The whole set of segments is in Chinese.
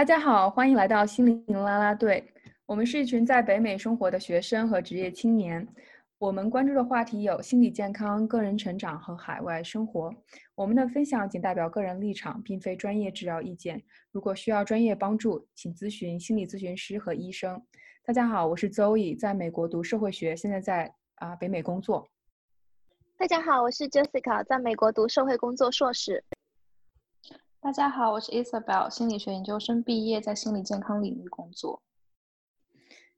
大家好，欢迎来到心灵啦啦队。我们是一群在北美生活的学生和职业青年。我们关注的话题有心理健康、个人成长和海外生活。我们的分享仅代表个人立场，并非专业治疗意见。如果需要专业帮助，请咨询心理咨询师和医生。大家好，我是 Zoe，在美国读社会学，现在在啊北美工作。大家好，我是 Jessica，在美国读社会工作硕士。大家好，我是 Isabel，心理学研究生毕业，在心理健康领域工作。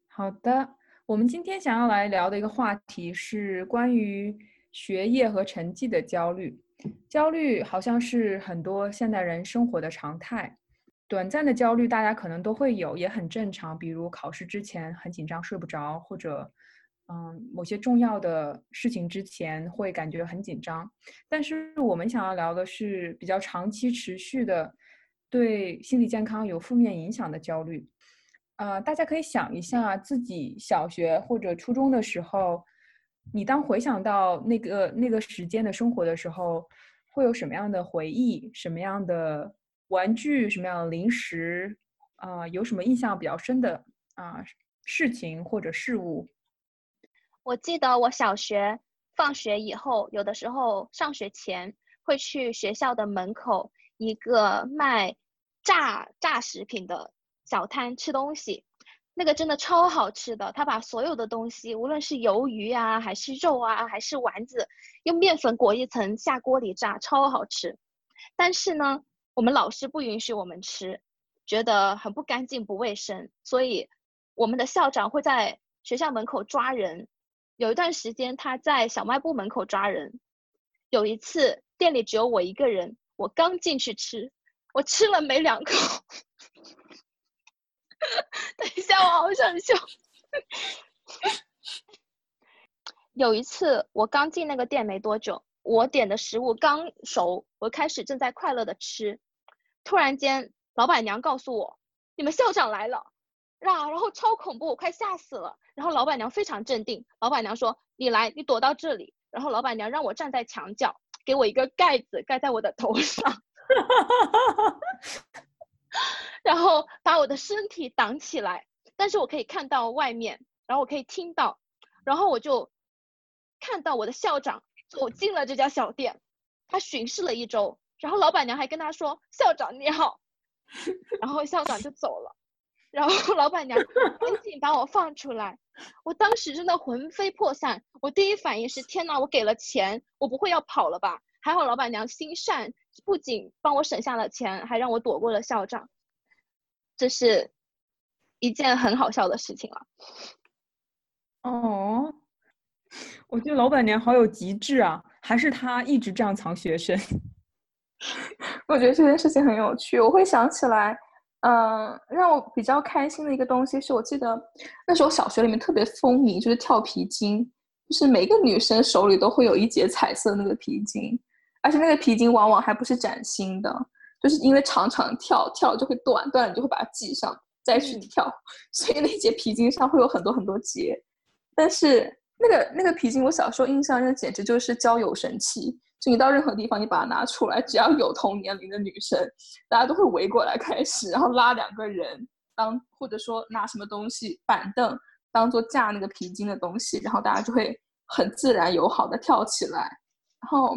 好的，我们今天想要来聊的一个话题是关于学业和成绩的焦虑。焦虑好像是很多现代人生活的常态，短暂的焦虑大家可能都会有，也很正常。比如考试之前很紧张，睡不着，或者。嗯，某些重要的事情之前会感觉很紧张，但是我们想要聊的是比较长期持续的，对心理健康有负面影响的焦虑。啊，大家可以想一下自己小学或者初中的时候，你当回想到那个那个时间的生活的时候，会有什么样的回忆？什么样的玩具？什么样的零食？啊，有什么印象比较深的啊事情或者事物？我记得我小学放学以后，有的时候上学前会去学校的门口一个卖炸炸食品的小摊吃东西，那个真的超好吃的。他把所有的东西，无论是鱿鱼啊，还是肉啊，还是丸子，用面粉裹一层下锅里炸，超好吃。但是呢，我们老师不允许我们吃，觉得很不干净、不卫生，所以我们的校长会在学校门口抓人。有一段时间，他在小卖部门口抓人。有一次，店里只有我一个人，我刚进去吃，我吃了没两口。等一下，我好想笑。有一次，我刚进那个店没多久，我点的食物刚熟，我开始正在快乐的吃，突然间，老板娘告诉我，你们校长来了。啊，然后超恐怖，我快吓死了。然后老板娘非常镇定，老板娘说：“你来，你躲到这里。”然后老板娘让我站在墙角，给我一个盖子盖在我的头上，然后把我的身体挡起来，但是我可以看到外面，然后我可以听到，然后我就看到我的校长走进了这家小店，他巡视了一周，然后老板娘还跟他说：“校长你好。”然后校长就走了。然后 老板娘赶紧把我放出来，我当时真的魂飞魄散。我第一反应是：天呐，我给了钱，我不会要跑了吧？还好老板娘心善，不仅帮我省下了钱，还让我躲过了校长。这是一件很好笑的事情了。哦，我觉得老板娘好有极致啊！还是她一直这样藏学生？我觉得这件事情很有趣，我会想起来。嗯，让我比较开心的一个东西是我记得那时候小学里面特别风靡，就是跳皮筋，就是每个女生手里都会有一节彩色那个皮筋，而且那个皮筋往往还不是崭新的，就是因为常常跳跳了就会断，断了就会把它系上再去跳，所以那节皮筋上会有很多很多结。但是那个那个皮筋，我小时候印象那简直就是交友神器。就你到任何地方，你把它拿出来，只要有同年龄的女生，大家都会围过来开始，然后拉两个人当，或者说拿什么东西板凳当做架那个皮筋的东西，然后大家就会很自然友好的跳起来。然后，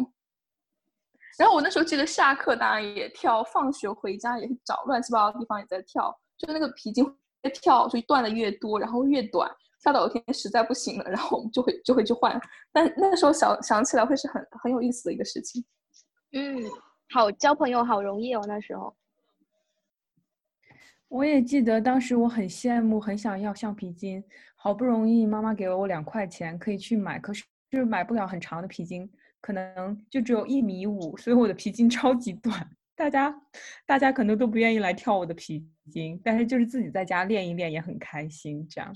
然后我那时候记得下课大家也跳，放学回家也找乱七八糟的地方也在跳，就那个皮筋越跳就断的越多，然后越短。跳到有天实在不行了，然后我们就会就会去换。但那个时候想想起来会是很很有意思的一个事情。嗯，好交朋友好容易哦，那时候。我也记得当时我很羡慕，很想要橡皮筋。好不容易妈妈给了我两块钱，可以去买，可是就是买不了很长的皮筋，可能就只有一米五，所以我的皮筋超级短。大家大家可能都不愿意来跳我的皮筋，但是就是自己在家练一练也很开心，这样。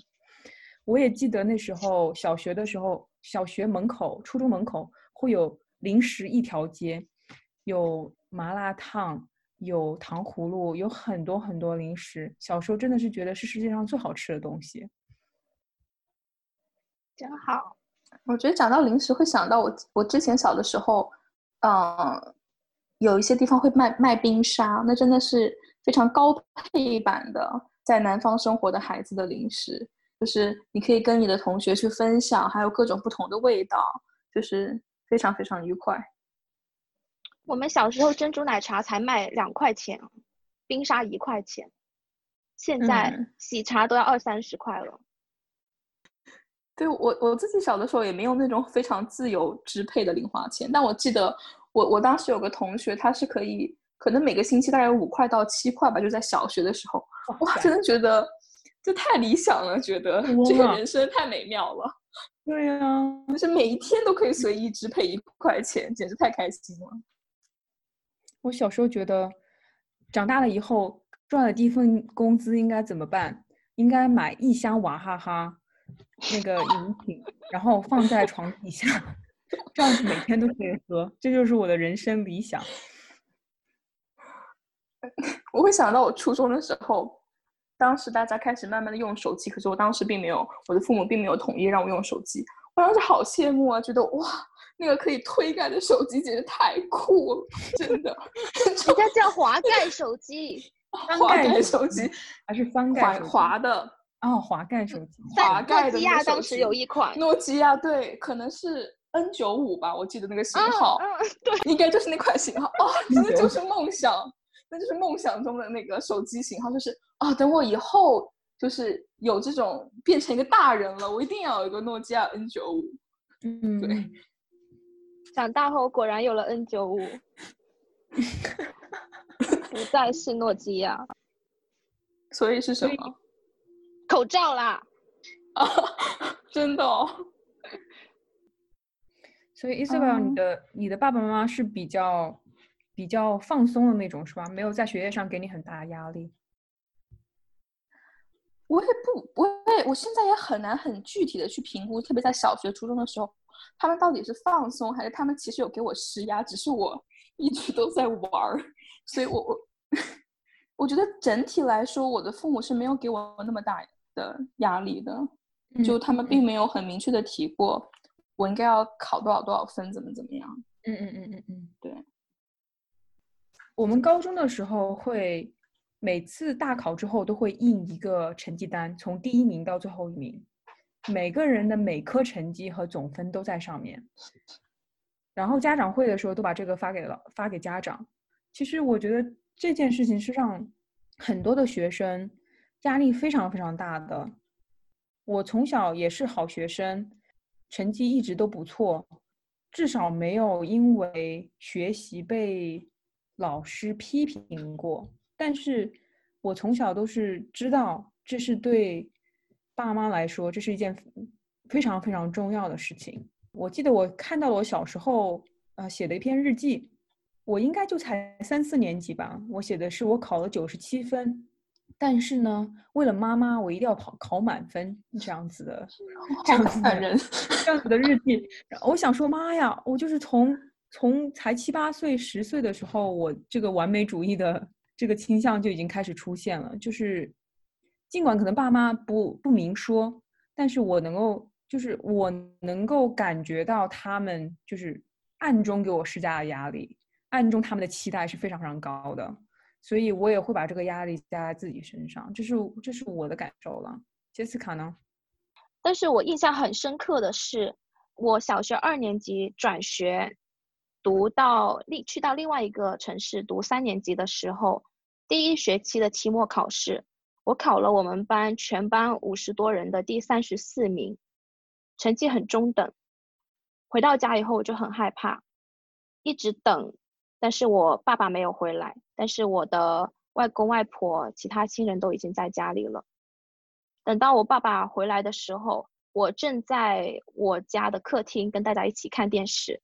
我也记得那时候小学的时候，小学门口、初中门口会有零食一条街，有麻辣烫，有糖葫芦，有很多很多零食。小时候真的是觉得是世界上最好吃的东西，真好。我觉得讲到零食，会想到我我之前小的时候，嗯，有一些地方会卖卖冰沙，那真的是非常高配版的在南方生活的孩子的零食，就是你可以跟你的同学去分享，还有各种不同的味道，就是非常非常愉快。我们小时候珍珠奶茶才卖两块钱，冰沙一块钱，现在喜茶都要二三十块了。对我我自己小的时候也没有那种非常自由支配的零花钱，但我记得我我当时有个同学，他是可以可能每个星期大概有五块到七块吧，就在小学的时候，哇，真的觉得这太理想了，觉得这个人生太美妙了。对呀，就是每一天都可以随意支配一块钱，简直太开心了。我小时候觉得，长大了以后赚了第一份工资应该怎么办？应该买一箱娃哈哈。那个饮品，然后放在床底下，这样子每天都可以喝，这就是我的人生理想。我会想到我初中的时候，当时大家开始慢慢的用手机，可是我当时并没有，我的父母并没有同意让我用手机。我当时好羡慕啊，觉得哇，那个可以推盖的手机简直太酷了，真的。人家叫滑盖手机，滑盖手机还是翻盖滑的。哦，滑盖手机，滑盖的诺基亚当时有一款诺基亚，对，可能是 N 九五吧，我记得那个型号，嗯，对，应该就是那款型号。哦，真的就是梦想，那就是梦想中的那个手机型号，就是啊，等我以后就是有这种变成一个大人了，我一定要有一个诺基亚 N 九五。嗯，对。长大后果然有了 N 九五，不再是诺基亚，所以是什么？口罩啦，啊，真的哦。所以，Isabel，你的你的爸爸妈妈是比较比较放松的那种，是吧？没有在学业上给你很大的压力。我也不，我也，我现在也很难很具体的去评估，特别在小学、初中的时候，他们到底是放松，还是他们其实有给我施压，只是我 一直都在玩儿。所以我我 我觉得整体来说，我的父母是没有给我那么大。的压力的，就他们并没有很明确的提过，我应该要考多少多少分，怎么怎么样？嗯嗯嗯嗯嗯，对。我们高中的时候会每次大考之后都会印一个成绩单，从第一名到最后一名，每个人的每科成绩和总分都在上面。然后家长会的时候都把这个发给了发给家长。其实我觉得这件事情是让很多的学生。压力非常非常大的。我从小也是好学生，成绩一直都不错，至少没有因为学习被老师批评过。但是，我从小都是知道这是对爸妈来说，这是一件非常非常重要的事情。我记得我看到了我小时候呃写的一篇日记，我应该就才三四年级吧，我写的是我考了九十七分。但是呢，为了妈妈，我一定要考考满分，这样子的，这样子的人，这样子的日记。我想说，妈呀，我就是从从才七八岁、十岁的时候，我这个完美主义的这个倾向就已经开始出现了。就是尽管可能爸妈不不明说，但是我能够，就是我能够感觉到他们就是暗中给我施加的压力，暗中他们的期待是非常非常高的。所以我也会把这个压力加在自己身上，这是这是我的感受了。杰斯卡呢？但是我印象很深刻的是，我小学二年级转学，读到另去到另外一个城市读三年级的时候，第一学期的期末考试，我考了我们班全班五十多人的第三十四名，成绩很中等。回到家以后我就很害怕，一直等。但是我爸爸没有回来，但是我的外公外婆、其他亲人都已经在家里了。等到我爸爸回来的时候，我正在我家的客厅跟大家一起看电视，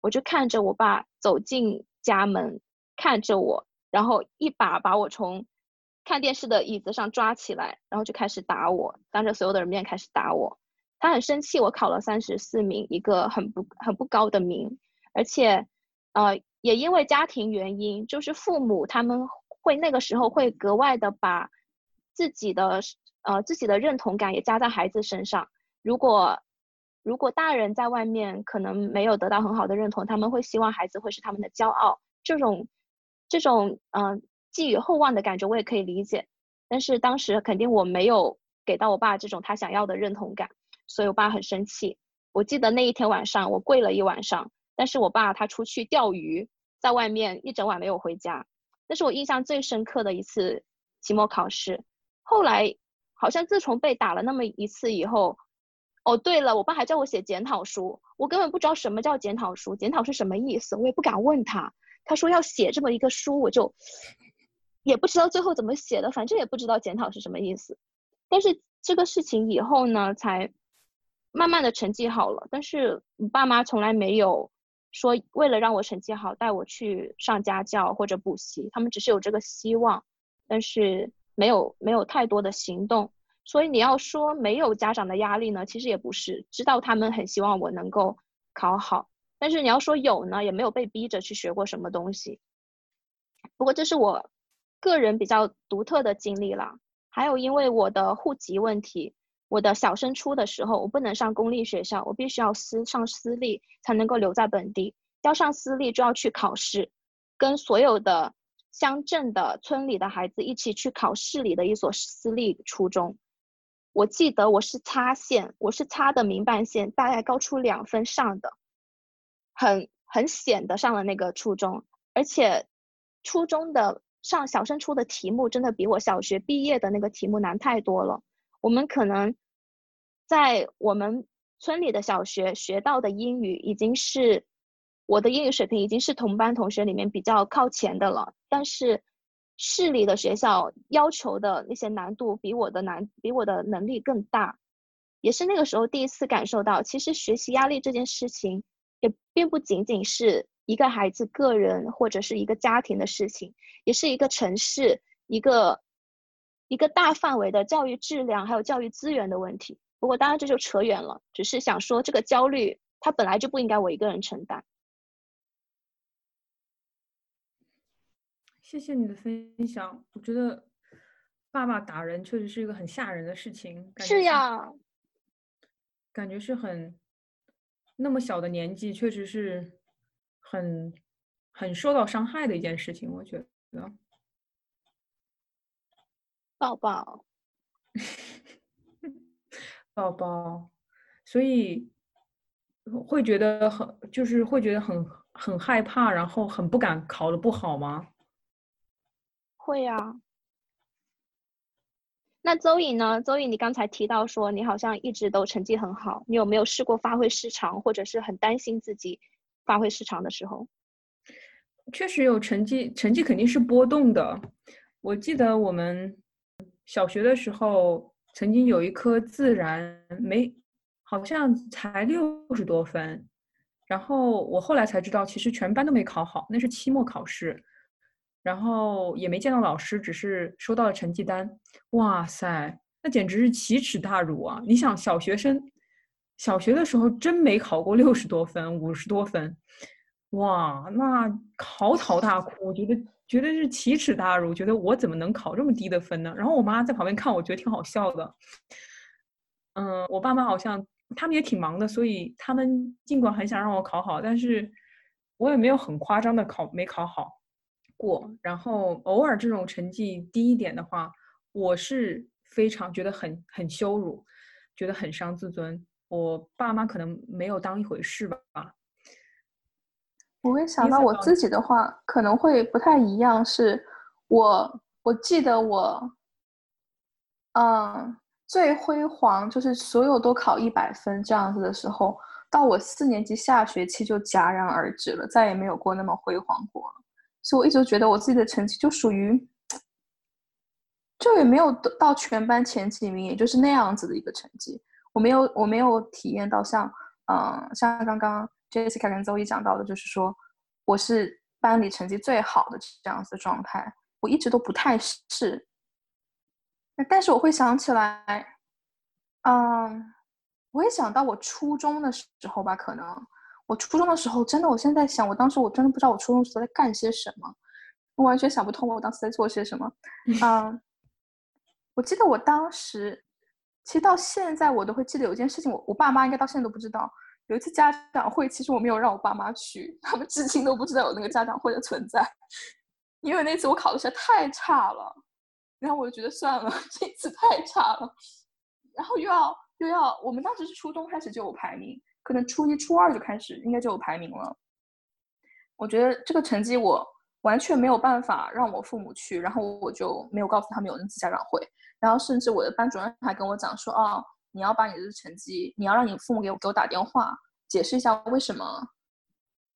我就看着我爸走进家门，看着我，然后一把把我从看电视的椅子上抓起来，然后就开始打我，当着所有的人面开始打我。他很生气，我考了三十四名，一个很不很不高的名，而且，呃。也因为家庭原因，就是父母他们会那个时候会格外的把自己的呃自己的认同感也加在孩子身上。如果如果大人在外面可能没有得到很好的认同，他们会希望孩子会是他们的骄傲。这种这种嗯寄予厚望的感觉，我也可以理解。但是当时肯定我没有给到我爸这种他想要的认同感，所以我爸很生气。我记得那一天晚上，我跪了一晚上。但是我爸他出去钓鱼，在外面一整晚没有回家，那是我印象最深刻的一次期末考试。后来好像自从被打了那么一次以后，哦对了，我爸还叫我写检讨书，我根本不知道什么叫检讨书，检讨是什么意思，我也不敢问他。他说要写这么一个书，我就也不知道最后怎么写的，反正也不知道检讨是什么意思。但是这个事情以后呢，才慢慢的成绩好了，但是爸妈从来没有。说为了让我成绩好，带我去上家教或者补习，他们只是有这个希望，但是没有没有太多的行动。所以你要说没有家长的压力呢，其实也不是，知道他们很希望我能够考好。但是你要说有呢，也没有被逼着去学过什么东西。不过这是我个人比较独特的经历了。还有因为我的户籍问题。我的小升初的时候，我不能上公立学校，我必须要私上私立才能够留在本地。要上私立就要去考试，跟所有的乡镇的村里的孩子一起去考市里的一所私立初中。我记得我是擦线，我是擦的民办线，大概高出两分上的，很很险的上了那个初中。而且初中的上小升初的题目真的比我小学毕业的那个题目难太多了。我们可能在我们村里的小学学到的英语，已经是我的英语水平已经是同班同学里面比较靠前的了。但是市里的学校要求的那些难度，比我的难，比我的能力更大。也是那个时候第一次感受到，其实学习压力这件事情，也并不仅仅是一个孩子个人或者是一个家庭的事情，也是一个城市一个。一个大范围的教育质量还有教育资源的问题，不过当然这就扯远了，只是想说这个焦虑它本来就不应该我一个人承担。谢谢你的分享，我觉得爸爸打人确实是一个很吓人的事情。是呀，感觉是很那么小的年纪，确实是很很受到伤害的一件事情，我觉得。抱抱，抱抱，所以会觉得很，就是会觉得很很害怕，然后很不敢考的不好吗？会呀。那周颖呢？周颖，你刚才提到说你好像一直都成绩很好，你有没有试过发挥失常，或者是很担心自己发挥失常的时候？确实有成绩，成绩肯定是波动的。我记得我们。小学的时候，曾经有一科自然没，好像才六十多分，然后我后来才知道，其实全班都没考好，那是期末考试，然后也没见到老师，只是收到了成绩单。哇塞，那简直是奇耻大辱啊！你想，小学生小学的时候真没考过六十多分、五十多分，哇，那嚎啕大哭，我觉得。觉得是奇耻大辱，觉得我怎么能考这么低的分呢？然后我妈在旁边看，我觉得挺好笑的。嗯，我爸妈好像他们也挺忙的，所以他们尽管很想让我考好，但是我也没有很夸张的考没考好过。然后偶尔这种成绩低一点的话，我是非常觉得很很羞辱，觉得很伤自尊。我爸妈可能没有当一回事吧。我会想到我自己的话，可能会不太一样。是我，我记得我，嗯，最辉煌就是所有都考一百分这样子的时候，到我四年级下学期就戛然而止了，再也没有过那么辉煌过了。所以我一直觉得我自己的成绩就属于，就也没有到全班前几名，也就是那样子的一个成绩。我没有，我没有体验到像，嗯，像刚刚。Jessica 跟周一讲到的，就是说我是班里成绩最好的这样子的状态，我一直都不太是。但是我会想起来，嗯，我也想到我初中的时候吧，可能我初中的时候真的，我现在想，我当时我真的不知道我初中时候在干些什么，我完全想不通我当时在做些什么。嗯，我记得我当时，其实到现在我都会记得有一件事情，我我爸妈应该到现在都不知道。有一次家长会，其实我没有让我爸妈去，他们至今都不知道有那个家长会的存在。因为那次我考的实在太差了，然后我就觉得算了，这次太差了，然后又要又要，我们当时是初中开始就有排名，可能初一初二就开始应该就有排名了。我觉得这个成绩我完全没有办法让我父母去，然后我就没有告诉他们有那次家长会，然后甚至我的班主任还跟我讲说，哦，你要把你的成绩，你要让你父母给我给我打电话解释一下为什么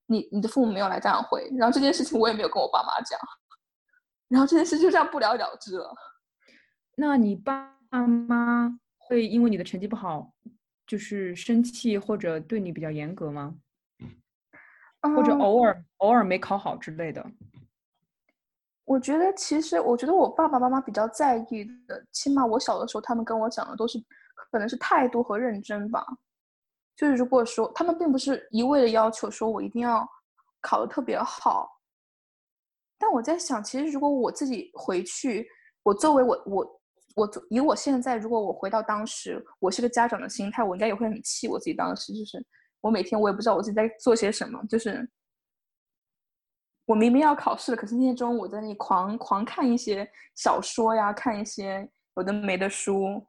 你你的父母没有来家长会，然后这件事情我也没有跟我爸妈讲，然后这件事就这样不了了之了。那你爸妈会因为你的成绩不好，就是生气或者对你比较严格吗？或者偶尔偶尔没考好之类的，我觉得其实我觉得我爸爸妈妈比较在意的，起码我小的时候他们跟我讲的都是可能是态度和认真吧。就是如果说他们并不是一味的要求说我一定要考的特别好，但我在想，其实如果我自己回去，我作为我我我以我现在如果我回到当时，我是个家长的心态，我应该也会很气我自己当时就是。我每天我也不知道我自己在做些什么，就是我明明要考试了，可是那天中午我在那里狂狂看一些小说呀，看一些有的没的书。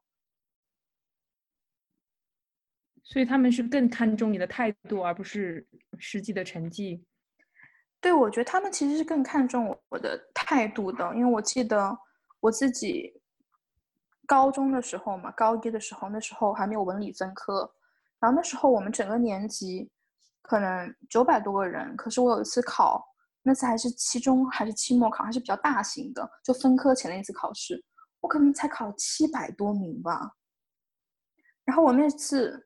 所以他们是更看重你的态度，而不是实际的成绩。对，我觉得他们其实是更看重我的态度的，因为我记得我自己高中的时候嘛，高一的时候，那时候还没有文理分科。然后那时候我们整个年级可能九百多个人，可是我有一次考，那次还是期中还是期末考，还是比较大型的，就分科前的一次考试，我可能才考了七百多名吧。然后我那次，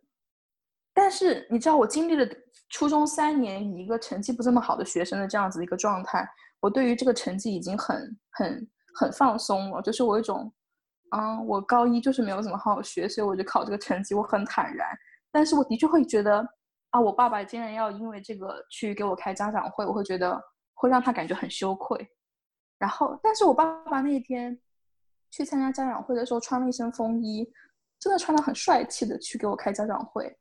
但是你知道我经历了初中三年以一个成绩不这么好的学生的这样子一个状态，我对于这个成绩已经很很很放松了，就是我一种，嗯，我高一就是没有怎么好好学，所以我就考这个成绩，我很坦然。但是我的确会觉得，啊，我爸爸竟然要因为这个去给我开家长会，我会觉得会让他感觉很羞愧。然后，但是我爸爸那天去参加家长会的时候，穿了一身风衣，真的穿的很帅气的去给我开家长会。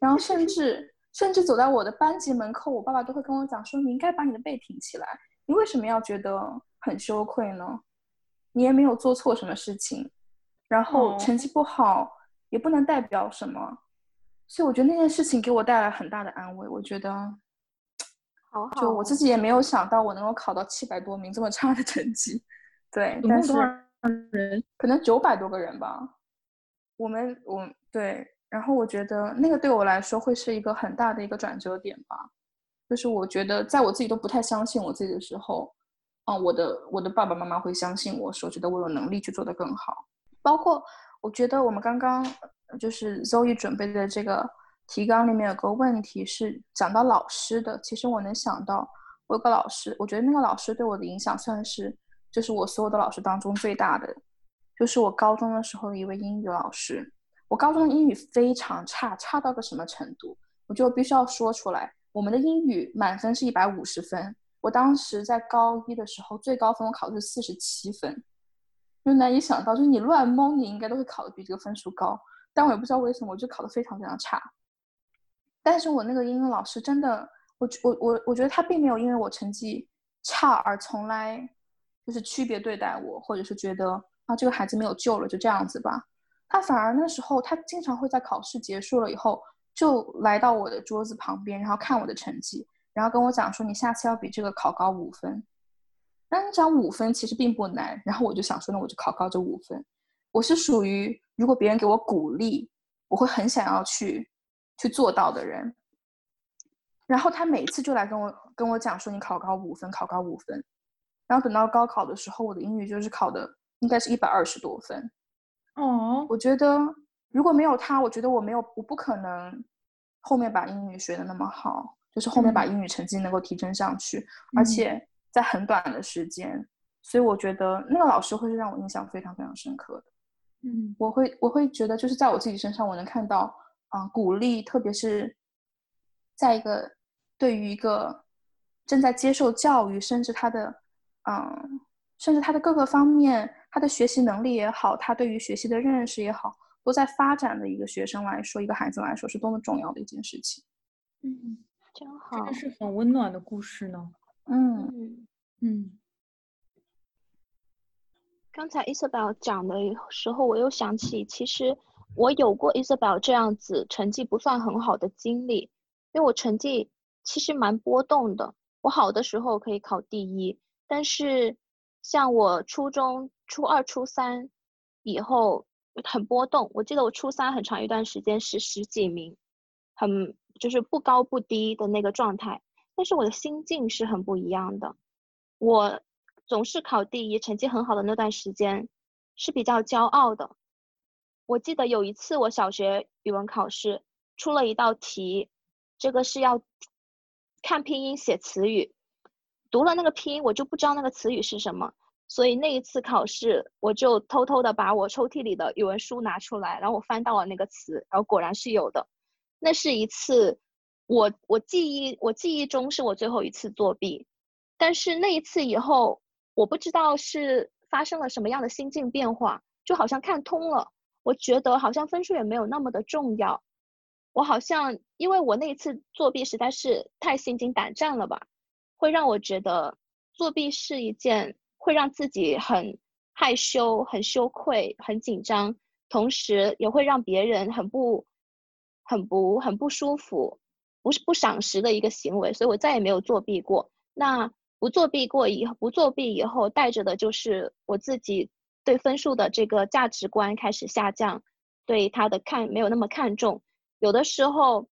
然后，甚至甚至走在我的班级门口，我爸爸都会跟我讲说：“你应该把你的背挺起来，你为什么要觉得很羞愧呢？你也没有做错什么事情，然后成绩不好也不能代表什么。”所以我觉得那件事情给我带来很大的安慰。我觉得，好好，就我自己也没有想到我能够考到七百多名这么差的成绩。对，但是人可能九百多个人吧。我们我对，然后我觉得那个对我来说会是一个很大的一个转折点吧。就是我觉得在我自己都不太相信我自己的时候，嗯，我的我的爸爸妈妈会相信我说，觉得我有能力去做得更好。包括我觉得我们刚刚。就是 Zoe 准备的这个提纲里面有个问题是讲到老师的。其实我能想到，我有个老师，我觉得那个老师对我的影响算是，就是我所有的老师当中最大的，就是我高中的时候的一位英语老师。我高中英语非常差，差到个什么程度？我就必须要说出来。我们的英语满分是一百五十分，我当时在高一的时候最高分我考的是四十七分，就难以想到，就是你乱蒙，你应该都会考的比这个分数高。但我也不知道为什么，我就考得非常非常差。但是我那个英语老师真的，我我我我觉得他并没有因为我成绩差而从来就是区别对待我，或者是觉得啊这个孩子没有救了，就这样子吧。他反而那时候他经常会在考试结束了以后，就来到我的桌子旁边，然后看我的成绩，然后跟我讲说你下次要比这个考高五分。那你讲五分其实并不难，然后我就想说那我就考高这五分。我是属于。如果别人给我鼓励，我会很想要去去做到的人。然后他每次就来跟我跟我讲说：“你考高五分，考高五分。”然后等到高考的时候，我的英语就是考的应该是一百二十多分。哦，我觉得如果没有他，我觉得我没有，我不可能后面把英语学的那么好，就是后面把英语成绩能够提升上去，而且在很短的时间。所以我觉得那个老师会是让我印象非常非常深刻的。嗯，我会我会觉得，就是在我自己身上，我能看到啊，鼓励，特别是在一个对于一个正在接受教育，甚至他的嗯，甚至他的各个方面，他的学习能力也好，他对于学习的认识也好，都在发展的一个学生来说，一个孩子来说，是多么重要的一件事情。嗯，真好，真的是很温暖的故事呢。嗯嗯。刚才 Isabel 讲的时候，我又想起，其实我有过 Isabel 这样子成绩不算很好的经历，因为我成绩其实蛮波动的。我好的时候可以考第一，但是像我初中初二、初三以后很波动。我记得我初三很长一段时间是十几名，很就是不高不低的那个状态。但是我的心境是很不一样的，我。总是考第一，成绩很好的那段时间是比较骄傲的。我记得有一次我小学语文考试出了一道题，这个是要看拼音写词语，读了那个拼音我就不知道那个词语是什么，所以那一次考试我就偷偷的把我抽屉里的语文书拿出来，然后我翻到了那个词，然后果然是有的。那是一次我我记忆我记忆中是我最后一次作弊，但是那一次以后。我不知道是发生了什么样的心境变化，就好像看通了。我觉得好像分数也没有那么的重要。我好像因为我那一次作弊实在是太心惊胆战了吧，会让我觉得作弊是一件会让自己很害羞、很羞愧、很紧张，同时也会让别人很不、很不、很不舒服，不是不赏识的一个行为。所以我再也没有作弊过。那。不作弊过以，不作弊以后带着的就是我自己对分数的这个价值观开始下降，对他的看没有那么看重。有的时候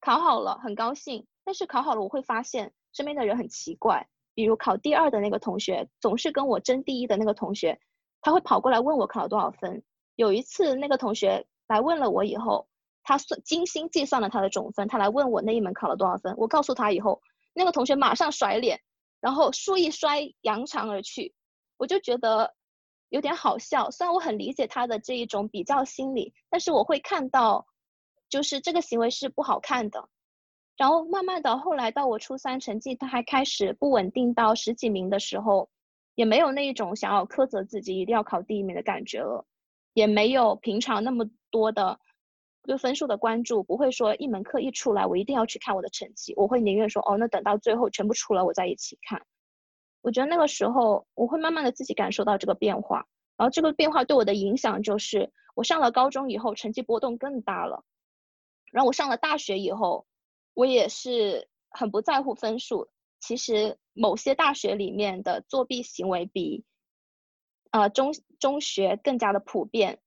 考好了很高兴，但是考好了我会发现身边的人很奇怪，比如考第二的那个同学总是跟我争第一的那个同学，他会跑过来问我考了多少分。有一次那个同学来问了我以后，他算精心计算了他的总分，他来问我那一门考了多少分，我告诉他以后，那个同学马上甩脸。然后书一摔，扬长而去，我就觉得有点好笑。虽然我很理解他的这一种比较心理，但是我会看到，就是这个行为是不好看的。然后慢慢的，后来到我初三成绩他还开始不稳定到十几名的时候，也没有那一种想要苛责自己一定要考第一名的感觉了，也没有平常那么多的。对分数的关注不会说一门课一出来我一定要去看我的成绩，我会宁愿说哦，那等到最后全部出了我再一起看。我觉得那个时候我会慢慢的自己感受到这个变化，然后这个变化对我的影响就是我上了高中以后成绩波动更大了，然后我上了大学以后，我也是很不在乎分数。其实某些大学里面的作弊行为比，呃中中学更加的普遍。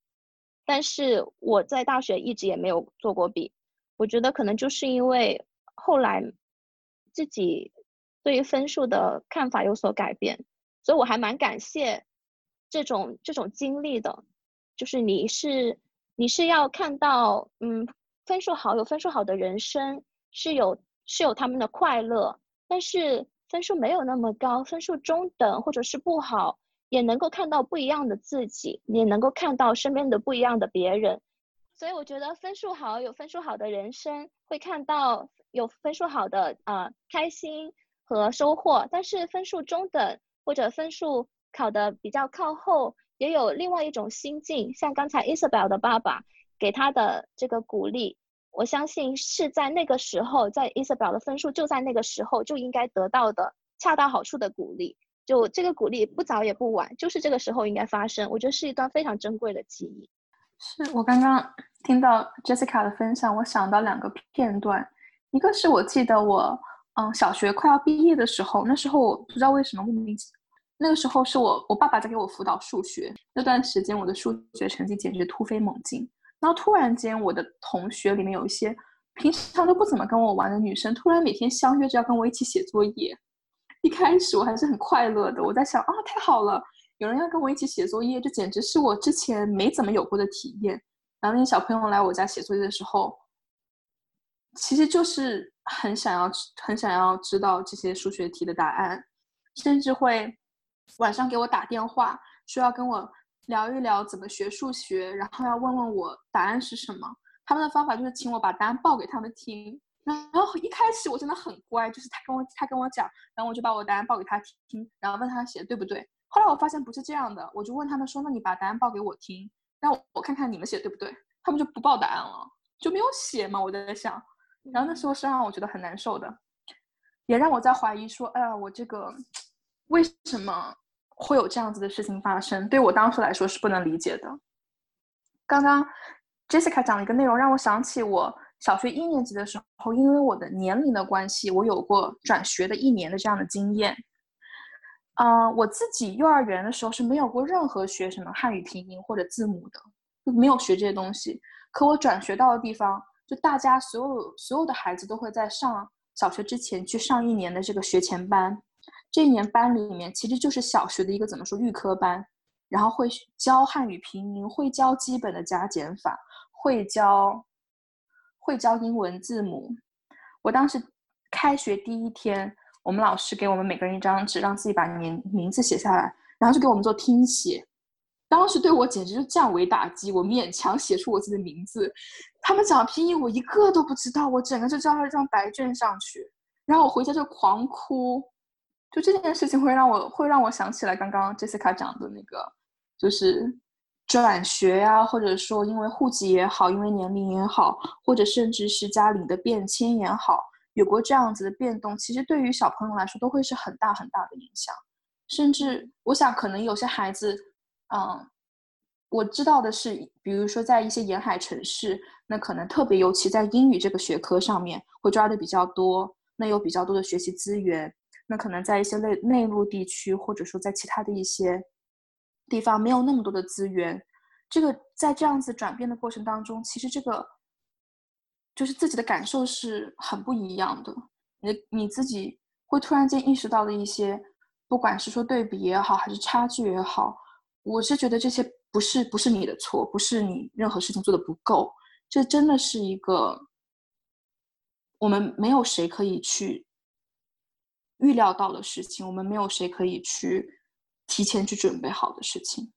但是我在大学一直也没有做过弊，我觉得可能就是因为后来自己对于分数的看法有所改变，所以我还蛮感谢这种这种经历的，就是你是你是要看到，嗯，分数好有分数好的人生是有是有他们的快乐，但是分数没有那么高，分数中等或者是不好。也能够看到不一样的自己，也能够看到身边的不一样的别人，所以我觉得分数好有分数好的人生，会看到有分数好的呃开心和收获，但是分数中等或者分数考的比较靠后，也有另外一种心境。像刚才 Isabel 的爸爸给他的这个鼓励，我相信是在那个时候，在 Isabel 的分数就在那个时候就应该得到的恰到好处的鼓励。就这个鼓励不早也不晚，就是这个时候应该发生。我觉得是一段非常珍贵的记忆。是我刚刚听到 Jessica 的分享，我想到两个片段。一个是我记得我嗯小学快要毕业的时候，那时候我不知道为什么莫名其妙，那个时候是我我爸爸在给我辅导数学，那段时间我的数学成绩简直突飞猛进。然后突然间我的同学里面有一些平常都不怎么跟我玩的女生，突然每天相约着要跟我一起写作业。一开始我还是很快乐的，我在想啊，太好了，有人要跟我一起写作业，这简直是我之前没怎么有过的体验。然后那些小朋友来我家写作业的时候，其实就是很想要、很想要知道这些数学题的答案，甚至会晚上给我打电话，说要跟我聊一聊怎么学数学，然后要问问我答案是什么。他们的方法就是请我把答案报给他们听。然后一开始我真的很乖，就是他跟我他跟我讲，然后我就把我答案报给他听，然后问他写的对不对。后来我发现不是这样的，我就问他们说：“那你把答案报给我听，让我看看你们写对不对。”他们就不报答案了，就没有写嘛。我在想，然后那时候是让我觉得很难受的，也让我在怀疑说：“哎呀，我这个为什么会有这样子的事情发生，对我当时来说是不能理解的。刚刚 Jessica 讲了一个内容，让我想起我小学一年级的时候，因为我的年龄的关系，我有过转学的一年的这样的经验。嗯，我自己幼儿园的时候是没有过任何学什么汉语拼音或者字母的，就没有学这些东西。可我转学到的地方，就大家所有所有的孩子都会在上小学之前去上一年的这个学前班。这一年班里面其实就是小学的一个怎么说预科班，然后会教汉语拼音，会教基本的加减法，会教会教英文字母。我当时开学第一天，我们老师给我们每个人一张纸，让自己把名名字写下来，然后就给我们做听写。当时对我简直是降维打击，我勉强写出我自己的名字。他们讲拼音，我一个都不知道，我整个就交了一张白卷上去，然后我回家就狂哭。就这件事情会让我会让我想起来刚刚 Jessica 讲的那个，就是转学呀，或者说因为户籍也好，因为年龄也好，或者甚至是家里的变迁也好，有过这样子的变动，其实对于小朋友来说都会是很大很大的影响。甚至我想，可能有些孩子，嗯，我知道的是，比如说在一些沿海城市，那可能特别尤其在英语这个学科上面会抓的比较多，那有比较多的学习资源。那可能在一些内内陆地区，或者说在其他的一些地方，没有那么多的资源。这个在这样子转变的过程当中，其实这个就是自己的感受是很不一样的。你你自己会突然间意识到的一些，不管是说对比也好，还是差距也好，我是觉得这些不是不是你的错，不是你任何事情做的不够，这真的是一个我们没有谁可以去。预料到的事情，我们没有谁可以去提前去准备好的事情。